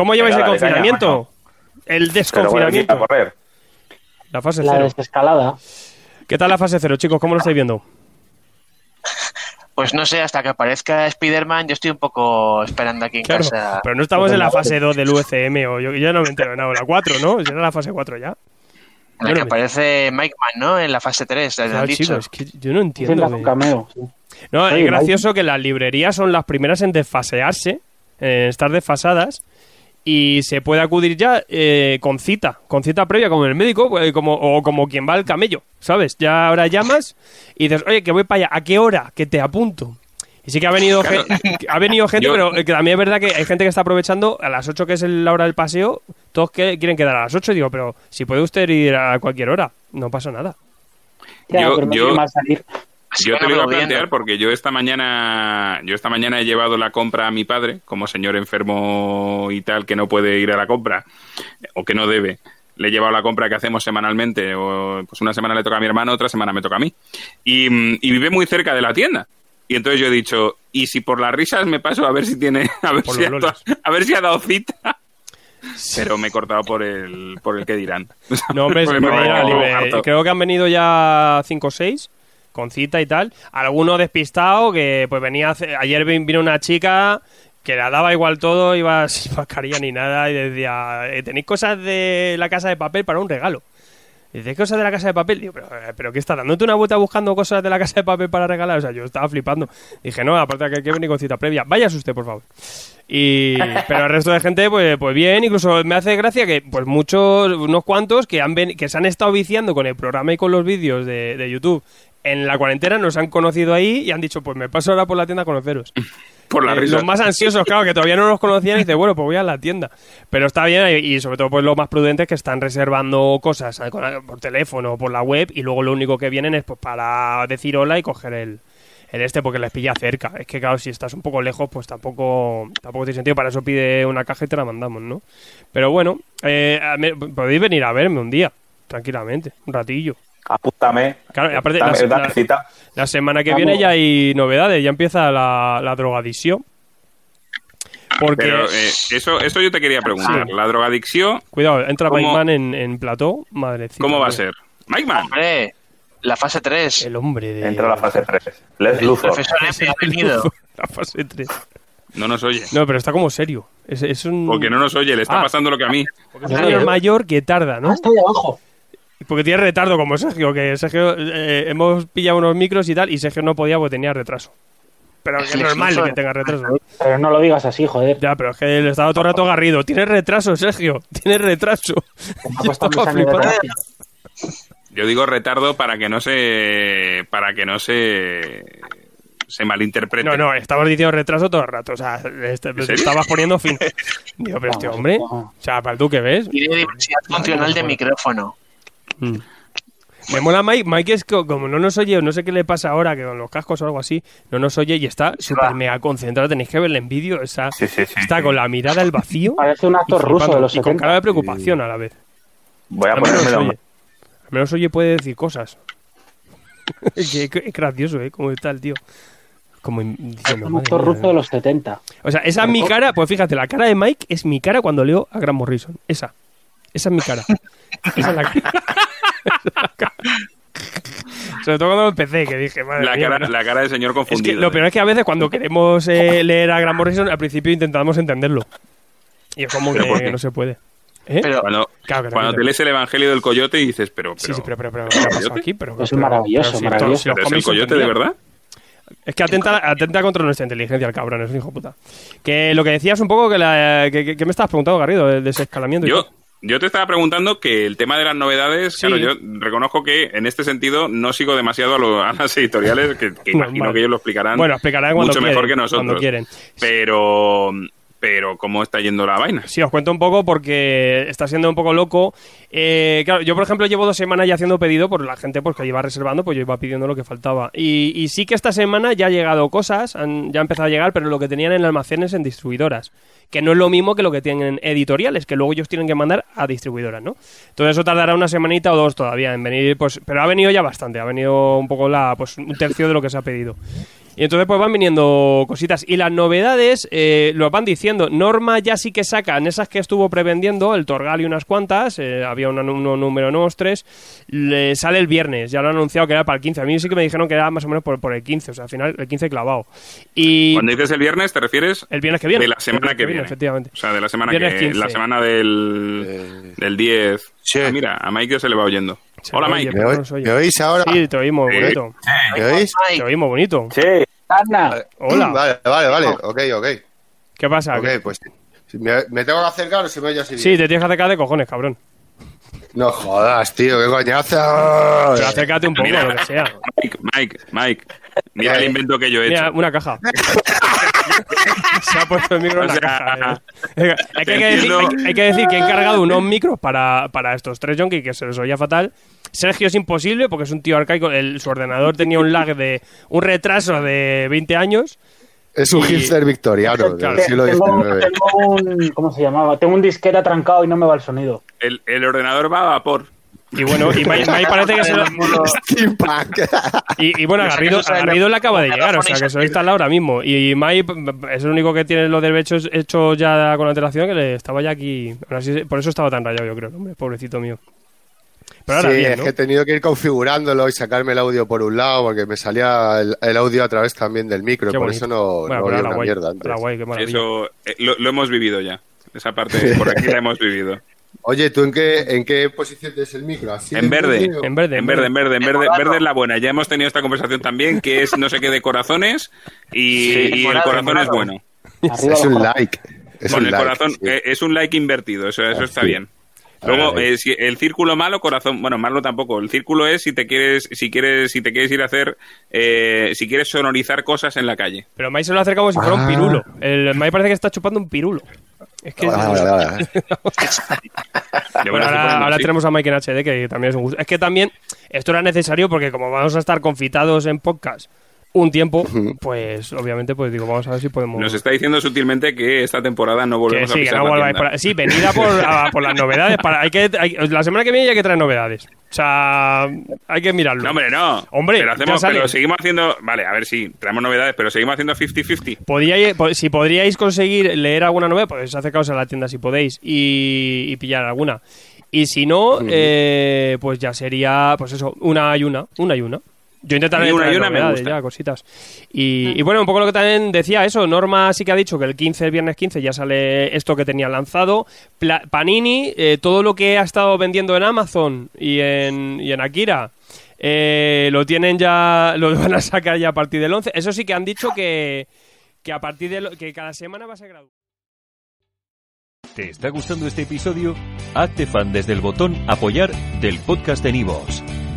¿Cómo lleváis el caña, confinamiento? El bueno, desconfinamiento. a correr. La fase La cero. desescalada. ¿Qué tal la fase cero, chicos? ¿Cómo lo estáis viendo? Pues no sé, hasta que aparezca Spider-Man, yo estoy un poco esperando aquí en Claro, casa. pero no estamos en la fase 2 del UCM o yo, yo no me entero de nada. La 4, ¿no? Será la fase 4 ya. En la que no aparece Mike Man, ¿no? En la fase 3, te Claro, han dicho. chicos, es que yo no entiendo. que un que- cameo. sí. No, es gracioso que las librerías son las primeras en desfasearse, en estar desfasadas, y se puede acudir ya eh, con cita, con cita previa, como el médico, eh, como, o como quien va al camello, ¿sabes? Ya ahora llamas y dices, oye, que voy para allá, ¿a qué hora? Que te apunto. Y sí que ha venido, Claro. gen- ha venido gente, Yo- pero eh, que también es verdad que hay gente que está aprovechando a las 8 que es la hora del paseo, todos que quieren quedar a las 8, digo, pero si puede usted ir a cualquier hora, no pasa nada. Yo- pero no yo- salir. Así Yo te lo iba a plantear porque yo esta mañana, yo esta mañana he llevado la compra a mi padre, como señor enfermo y tal que no puede ir a la compra o que no debe. Le he llevado la compra que hacemos semanalmente, o pues una semana le toca a mi hermano, otra semana me toca a mí. Y, mm, y vive muy cerca de la tienda. Y entonces yo he dicho, ¿y si por las risas me paso a ver si tiene, a ver, Por si ha, loles. a ver si ha dado cita? Pero me he cortado por el, por el que dirán. No, hombre, harto. creo que han venido ya 5 o 6 con cita y tal. Alguno despistado que pues venía a hacer- ayer vin- vino una chica que la daba igual todo, iba sin mascarilla ni nada y decía, "Eh, tenéis cosas de la casa de papel para un regalo. Y dice, ¿qué cosas de la casa de papel? Digo, pero, eh, pero ¿qué está dándote una vuelta buscando cosas de la casa de papel para regalar? O sea, yo estaba flipando. Dije, no, aparte que hay que venir con cita previa. Váyase usted, por favor. Y, pero el resto de gente, pues, pues bien, incluso me hace gracia que, pues muchos, unos cuantos que han ven- que se han estado viciando con el programa y con los vídeos de, de YouTube en la cuarentena, nos han conocido ahí y han dicho, pues me paso ahora por la tienda a conoceros. Por la Eh, risa. los más ansiosos, claro, que todavía no los conocían y dice, bueno, pues voy a la tienda. Pero está bien y, y sobre todo pues los más prudentes que están reservando cosas eh, por teléfono o por la web y luego lo único que vienen es pues para decir hola y coger el, el este porque les pilla cerca. Es que claro, si estás un poco lejos, pues tampoco, tampoco tiene sentido. Para eso pide una caja y te la mandamos, ¿no? Pero bueno, eh, podéis venir a verme un día, tranquilamente, un ratillo. Apúntame. Claro, y aparte, Dame, la- dame cita. La semana que Vamos. viene ya hay novedades, ya empieza la, la drogadicción. Porque, Pero eh, eso, eso yo te quería preguntar. Sí. La drogadicción, cuidado, entra ¿cómo- Mike Man en, en plató, madrecita. ¿cómo va a ser? Mike Man. Hombre, la fase 3. El hombre de... Entra la fase 3. Les El Luthor. profesor F ha venido. la fase 3. No nos oye. No, pero está como serio. Es, es un... Porque no nos oye, le está Ah. pasando lo que a mí. porque es un señor mayor que tarda, ¿no? Ah, está ahí abajo. Porque tiene retardo como Sergio, que Sergio... eh, hemos pillado unos micros y tal, y Sergio no podía porque tenía retraso. Pero que es normal que tenga retraso. Pero no lo digas así, joder. Ya, pero es que él estaba todo el rato garrido. Tiene retraso, Sergio. Tiene retraso. Yo. Yo digo retardo para que no se para que no se se malinterprete. No, no, estabas diciendo retraso todo el rato. O sea, este- te estabas poniendo fin. Digo, pero este hombre. O sea, para tú que ves. Tiene diversidad funcional de micrófono. Mm. Me mola Mike. Mike es co- como no nos oye, no sé qué le pasa ahora, que con los cascos o algo así, no nos oye y está súper mega concentrado. Tenéis que verle en vídeo. Está, Sí, sí, sí. está sí. con la mirada al vacío. Parece un actor ruso de los y con 70. cara de preocupación a la vez. Voy a Al menos ponerme oye. Al menos oye puede decir cosas. Qué qué gracioso, ¿eh? Cómo está el tío. Como diciendo, un "Madre actor ruso de los 70. O sea, esa es mi cara, pues fíjate, la cara de Mike es mi cara cuando leo a Grant Morrison. Esa. Esa es mi cara. Esa es la cara. Sobre todo cuando empecé, que dije, madre la mía, cara ¿no? la cara del señor Es que confundido. lo peor es que a veces cuando queremos eh, leer a Grant Morrison, al principio intentamos entenderlo. Y es como ¿Pero que, no se puede. ¿Eh? Pero cuando Claro que cuando también te lees el evangelio del coyote y dices, pero pero, Sí, sí, pero, pero, pero, ¿qué ha pasado aquí? Pero, Es pero- maravilloso, pero si maravilloso. esto- si los ¿pero es el coyote de verdad? Es que atenta, atenta contra nuestra inteligencia el cabrón, es un hijo de puta. Que lo que decías un poco, que, la, que, que- que me estabas preguntando, Garrido, del desescalamiento. Yo. Yo te estaba preguntando que el tema de las novedades, Sí. claro, yo reconozco que en este sentido no sigo demasiado a, lo- a las editoriales, que, que imagino que ellos lo explicarán Bueno, explicarán mucho mejor que nosotros. cuando quieren. Pero, pero ¿cómo está yendo la vaina? Sí, os cuento un poco porque está siendo un poco loco. Eh, claro, yo por ejemplo llevo dos semanas ya haciendo pedido por la gente pues, que iba reservando, pues yo iba pidiendo lo que faltaba. Y, y sí que esta semana ya ha llegado cosas, han, ya ha empezado a llegar, pero lo que tenían en almacenes en distribuidoras. Que no es lo mismo que lo que tienen en editoriales, que luego ellos tienen que mandar a distribuidoras, ¿no? Entonces eso tardará una semanita o dos todavía en venir, pues, pero ha venido ya bastante, ha venido un poco la, pues un tercio de lo que se ha pedido. Y entonces pues van viniendo cositas. Y las novedades eh, lo van diciendo. Norma ya sí que saca en esas que estuvo prevendiendo, el Torgal y unas cuantas, eh, había un número nuevos tres, le sale el viernes, ya lo han anunciado que era para el 15. A mí sí que me dijeron que era más o menos por, por el 15, o sea, al final el 15 clavado. Y Cuando dices el viernes, ¿te refieres el viernes que viene. de la semana que viene. Efectivamente. O sea, de la semana Viernes que 15. la semana del, Eh, del 10. sí. Ah, mira, a Mike se le va oyendo. Se Hola, Mike. oye, ¿Me, pero oí- no se oye. me oís ahora? Sí, te oímos Sí. bonito. ¿Me oís? Te oímos bonito. Sí. Anda. Hola. Vale, vale, vale. Ok, ok. ¿Qué pasa? Ok, pues. si ¿Me, me tengo que acercar o se me oye así? Sí, bien? te tienes que acercar de cojones, cabrón. No jodas, tío, qué coñazo. Pero acércate un poco, Mira. lo que sea. Mike, Mike, Mike. Mira el invento que yo he Mira, hecho. una caja. Se ha puesto el micro en O la sea, caja. eh. Hay que, hay que decir, hay- hay que decir que he encargado unos micros para, para estos tres junkies que se les oía fatal. Sergio es imposible porque es un tío arcaico. El- su ordenador tenía un lag de. un retraso de 20 años. Es un Y- hipster victoriano Claro. del siglo tengo, un, XIX. tengo un- ¿Cómo se llamaba? Tengo un disquete atrancado y no me va el sonido. El, el ordenador va a vapor. Y bueno, y Mike parece que se lo. Steampunk. Y, y bueno, Garrido, Garrido le acaba de llegar, o sea que se lo instala ahora mismo. Y Mike es el único que tiene los derechos hechos ya con antelación, que le estaba ya aquí. por eso estaba tan rayado, yo creo, hombre, pobrecito mío. Pero ahora sí, bien, es que he tenido que ir configurándolo y sacarme el audio por un lado porque me salía el, el audio a través también del micro. Qué por bonito. eso no, Bueno, no ahora una guay, mierda antes. ahora guay, qué maravilla. Eso eh, lo, lo hemos vivido ya. Esa parte por aquí la hemos vivido. Oye, ¿tú en qué, en qué posición tienes el micro? ¿Así En de verde. En verde, En verde, en verde, en verde, verde es la buena. Ya hemos tenido esta conversación también, que es no sé qué de corazones y, Sí, y el morado, corazón es bueno. Arriba Es un like. Es Con un el like, corazón sí. eh, es un like invertido, eso, eso Ah, está sí. bien. Luego, eh, si- el círculo malo, corazón, bueno, malo tampoco. El círculo es si te quieres, si quieres, si te quieres ir a hacer, eh, si quieres sonorizar cosas en la calle. Pero Mike se lo hace como si fuera un Ah. pirulo. El Mike parece que está chupando un pirulo. Es que. Bueno, estoy ahora, ahora tenemos a Mike en HD, que también es un gusto. Es que también esto era necesario porque como vamos a estar confitados en podcast un tiempo, pues obviamente pues digo, vamos a ver si podemos... Nos está diciendo sutilmente que esta temporada no que volvemos sí, a que pisar no la volváis tienda. por- Sí, venida por, a- por las novedades. Para, hay que, hay- la semana que viene ya hay que traer novedades. O sea, hay que mirarlo. No, hombre, no. Hombre, pero, hacemos, pero seguimos haciendo. Vale, a ver si traemos novedades, pero seguimos haciendo 50-50. Podríais- po- si podríais conseguir leer alguna novedad, podéis acercaros a la tienda si podéis y, y pillar alguna. Y si no, eh, pues ya sería, pues eso, una y una, una y una. Yo intentaré una y una me gusta. ya, cositas. Y, y bueno, un poco lo que también decía eso, Norma sí que ha dicho que el 15, el viernes 15 ya sale esto que tenía lanzado. Pla- Panini, eh, todo lo que ha estado vendiendo en Amazon y en, y en Akira, eh, lo tienen ya, lo van a sacar ya a partir del 11. Eso sí que han dicho que, que a partir de lo- que cada semana va a ser gradual. ¿Te está gustando este episodio? Hazte fan desde el botón Apoyar del podcast de Nivos.